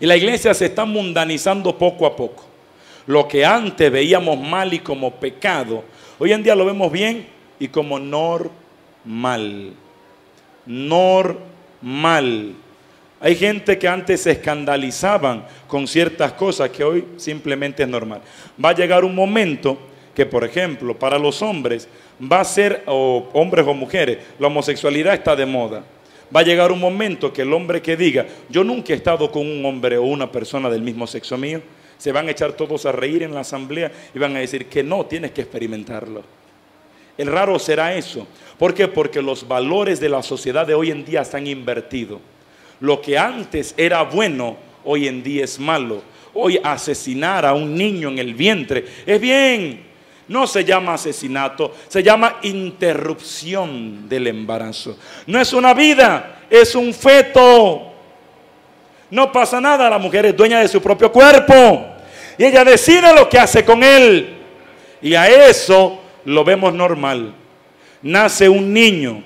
Y la iglesia se está mundanizando poco a poco. Lo que antes veíamos mal y como pecado, hoy en día lo vemos bien y como normal. Normal. Hay gente que antes se escandalizaban con ciertas cosas que hoy simplemente es normal. Va a llegar un momento que, por ejemplo, para los hombres va a ser, o hombres o mujeres, la homosexualidad está de moda. Va a llegar un momento que el hombre que diga, yo nunca he estado con un hombre o una persona del mismo sexo mío, se van a echar todos a reír en la asamblea y van a decir que no, tienes que experimentarlo. El raro será eso. ¿Por qué? Porque los valores de la sociedad de hoy en día están invertidos. Lo que antes era bueno, hoy en día es malo. Hoy asesinar a un niño en el vientre es bien. No se llama asesinato, se llama interrupción del embarazo. No es una vida, es un feto. No pasa nada, la mujer es dueña de su propio cuerpo. Y ella decide lo que hace con él. Y a eso lo vemos normal. Nace un niño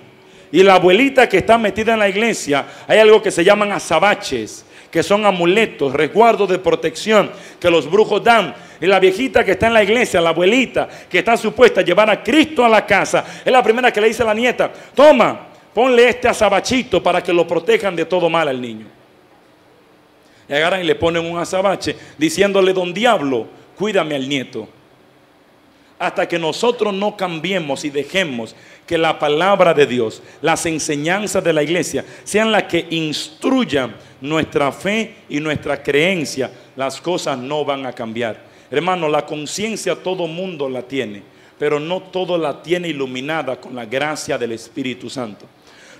y la abuelita que está metida en la iglesia, hay algo que se llaman azabaches, que son amuletos, resguardos de protección que los brujos dan. Y la viejita que está en la iglesia, la abuelita que está supuesta a llevar a Cristo a la casa, es la primera que le dice a la nieta, toma, ponle este azabachito para que lo protejan de todo mal al niño. Y agarran y le ponen un azabache diciéndole, don diablo, cuídame al nieto hasta que nosotros no cambiemos y dejemos que la palabra de Dios, las enseñanzas de la iglesia, sean las que instruyan nuestra fe y nuestra creencia, las cosas no van a cambiar. Hermano, la conciencia todo mundo la tiene, pero no todo la tiene iluminada con la gracia del Espíritu Santo.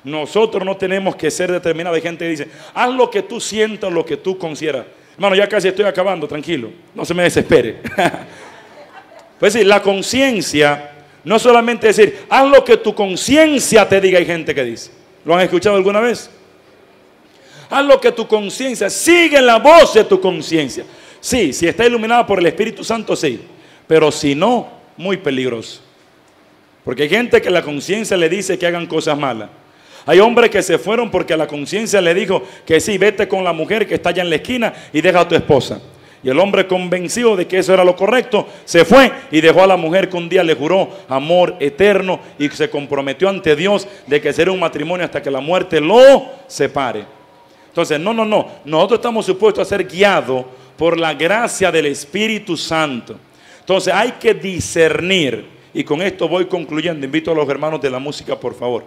Nosotros no tenemos que ser determinados. Hay gente que dice, haz lo que tú sientas, lo que tú consideras. Hermano, ya casi estoy acabando, tranquilo, no se me desespere. Pues decir, la conciencia no solamente decir, haz lo que tu conciencia te diga, hay gente que dice. ¿Lo han escuchado alguna vez? Haz lo que tu conciencia, sigue la voz de tu conciencia. Sí, si está iluminada por el Espíritu Santo, sí. Pero si no, muy peligroso. Porque hay gente que la conciencia le dice que hagan cosas malas. Hay hombres que se fueron porque la conciencia le dijo que sí, vete con la mujer que está allá en la esquina y deja a tu esposa. Y el hombre convencido de que eso era lo correcto, se fue y dejó a la mujer que un día le juró amor eterno y se comprometió ante Dios de que sería un matrimonio hasta que la muerte lo separe. Entonces, no, no, no. Nosotros estamos supuestos a ser guiados por la gracia del Espíritu Santo. Entonces, hay que discernir. Y con esto voy concluyendo. Invito a los hermanos de la música, por favor.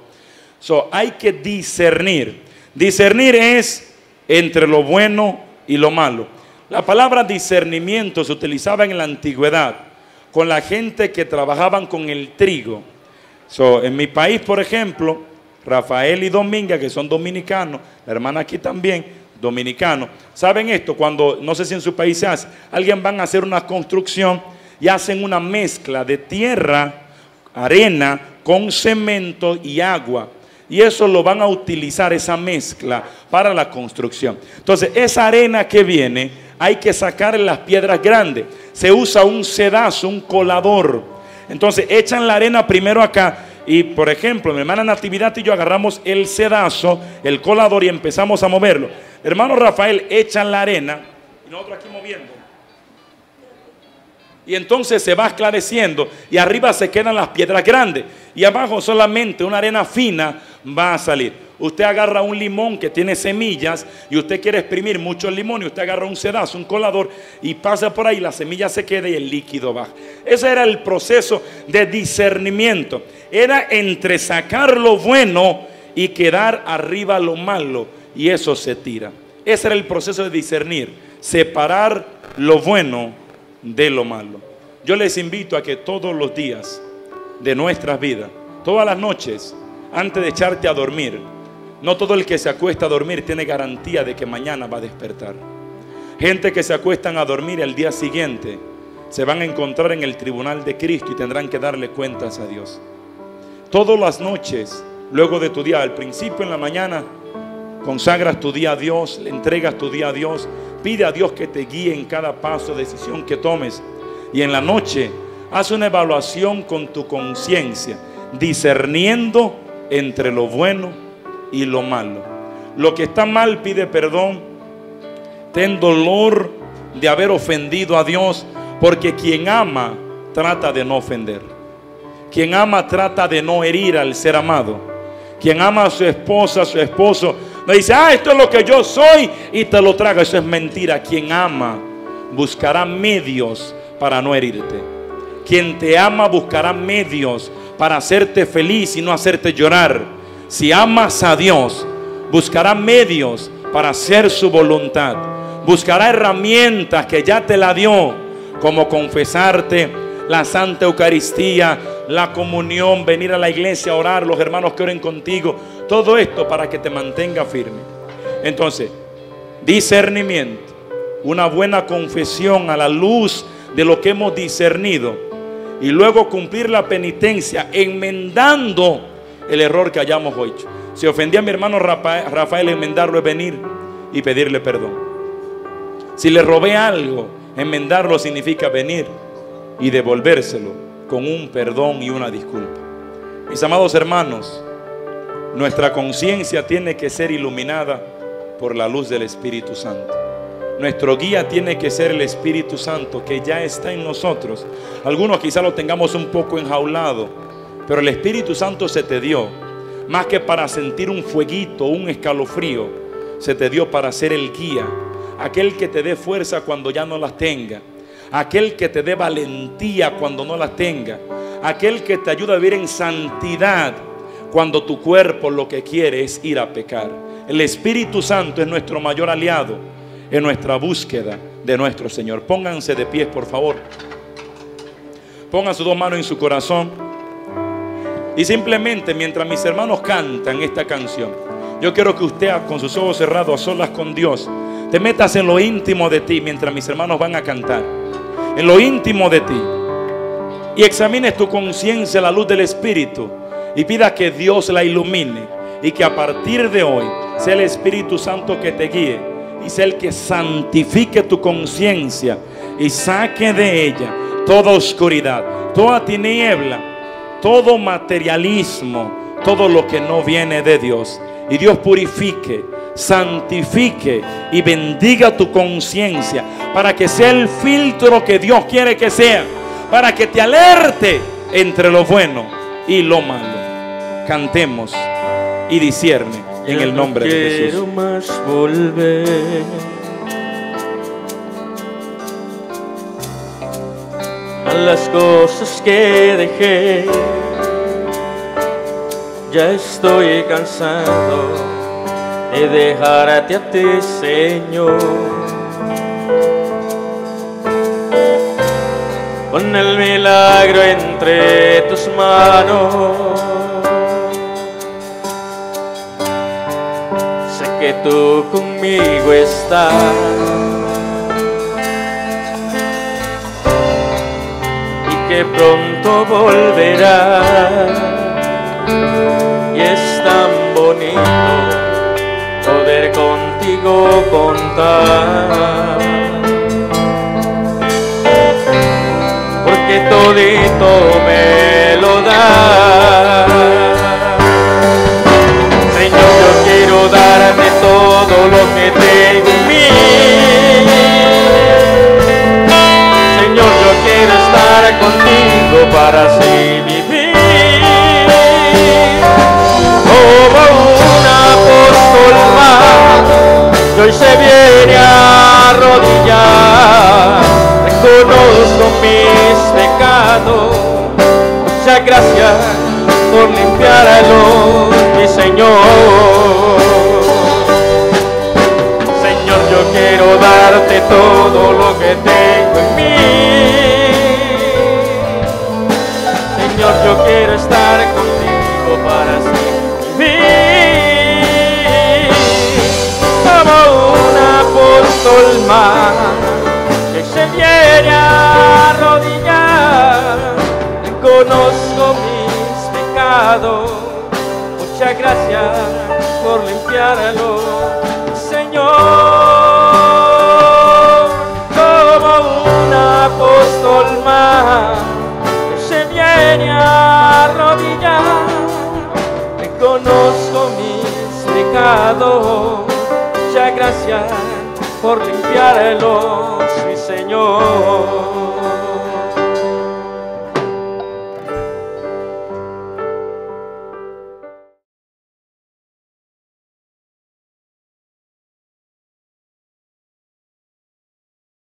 So, hay que discernir. Discernir es entre lo bueno y lo malo. La palabra discernimiento se utilizaba en la antigüedad con la gente que trabajaban con el trigo. en mi país, por ejemplo, Rafael y Dominga, que son dominicanos, la hermana aquí también, dominicano, ¿saben esto? Cuando, no sé si en su país se hace, alguien van a hacer una construcción y hacen una mezcla de tierra, arena, con cemento y agua. Y eso lo van a utilizar, esa mezcla, para la construcción. Entonces, esa arena que viene hay que sacar las piedras grandes. Se usa un sedazo, un colador. Entonces echan la arena primero acá. Y por ejemplo, mi hermana Natividad y yo agarramos el sedazo, el colador y empezamos a moverlo. hermano Rafael echan la arena y nosotros aquí moviendo. Y entonces se va esclareciendo y arriba se quedan las piedras grandes y abajo solamente una arena fina va a salir. Usted agarra un limón que tiene semillas y usted quiere exprimir mucho el limón y usted agarra un sedazo, un colador y pasa por ahí, la semilla se queda y el líquido baja. Ese era el proceso de discernimiento. Era entre sacar lo bueno y quedar arriba lo malo y eso se tira. Ese era el proceso de discernir, separar lo bueno de lo malo. Yo les invito a que todos los días de nuestras vidas, todas las noches, antes de echarte a dormir, no todo el que se acuesta a dormir tiene garantía de que mañana va a despertar. Gente que se acuestan a dormir el día siguiente se van a encontrar en el tribunal de Cristo y tendrán que darle cuentas a Dios. Todas las noches, luego de tu día, al principio en la mañana, consagras tu día a Dios, le entregas tu día a Dios, pide a Dios que te guíe en cada paso, decisión que tomes. Y en la noche, haz una evaluación con tu conciencia, discerniendo entre lo bueno y lo malo. Lo que está mal pide perdón ten dolor de haber ofendido a Dios, porque quien ama trata de no ofender. Quien ama trata de no herir al ser amado. Quien ama a su esposa, a su esposo, no dice, ah, esto es lo que yo soy y te lo traga. Eso es mentira. Quien ama buscará medios para no herirte. Quien te ama buscará medios para hacerte feliz y no hacerte llorar. Si amas a Dios, buscará medios para hacer su voluntad. Buscará herramientas que ya te la dio, como confesarte, la Santa Eucaristía, la comunión, venir a la iglesia a orar, los hermanos que oren contigo. Todo esto para que te mantenga firme. Entonces, discernimiento, una buena confesión a la luz de lo que hemos discernido y luego cumplir la penitencia enmendando el error que hayamos hecho. Si ofendí a mi hermano Rafael, enmendarlo es venir y pedirle perdón. Si le robé algo, enmendarlo significa venir y devolvérselo con un perdón y una disculpa. Mis amados hermanos, nuestra conciencia tiene que ser iluminada por la luz del Espíritu Santo. Nuestro guía tiene que ser el Espíritu Santo que ya está en nosotros. Algunos quizá lo tengamos un poco enjaulado, pero el Espíritu Santo se te dio. Más que para sentir un fueguito, un escalofrío, se te dio para ser el guía, aquel que te dé fuerza cuando ya no las tenga, aquel que te dé valentía cuando no las tenga, aquel que te ayuda a vivir en santidad cuando tu cuerpo lo que quiere es ir a pecar. El Espíritu Santo es nuestro mayor aliado en nuestra búsqueda de nuestro Señor. Pónganse de pies, por favor. Pongan sus dos manos en su corazón. Y simplemente mientras mis hermanos cantan esta canción, yo quiero que usted con sus ojos cerrados a solas con Dios, te metas en lo íntimo de ti mientras mis hermanos van a cantar. En lo íntimo de ti. Y examines tu conciencia a la luz del Espíritu y pida que Dios la ilumine y que a partir de hoy sea el Espíritu Santo que te guíe y sea el que santifique tu conciencia y saque de ella toda oscuridad, toda tiniebla todo materialismo, todo lo que no viene de Dios. Y Dios purifique, santifique y bendiga tu conciencia para que sea el filtro que Dios quiere que sea, para que te alerte entre lo bueno y lo malo. Cantemos y discierne en el nombre de Jesús. Más volver. a las cosas que dejé ya estoy cansado de dejarte a ti, Señor. Con el milagro entre tus manos, que tú conmigo estás. Y que pronto volverás y es tan bonito poder contigo contar. Porque todito me lo da. Para así vivir. como un apóstol más, hoy se viene a arrodillar, reconozco mis pecados, muchas gracias por limpiarlos, mi Señor. Señor, yo quiero darte todo lo que tengo en mí. El mar que se viene a arrodillar. Reconozco mis pecados, muchas gracias por limpiarlo, Señor. Como un apóstol más que se viene a arrodillar, reconozco mis pecados, muchas gracias por limpiar el Señor.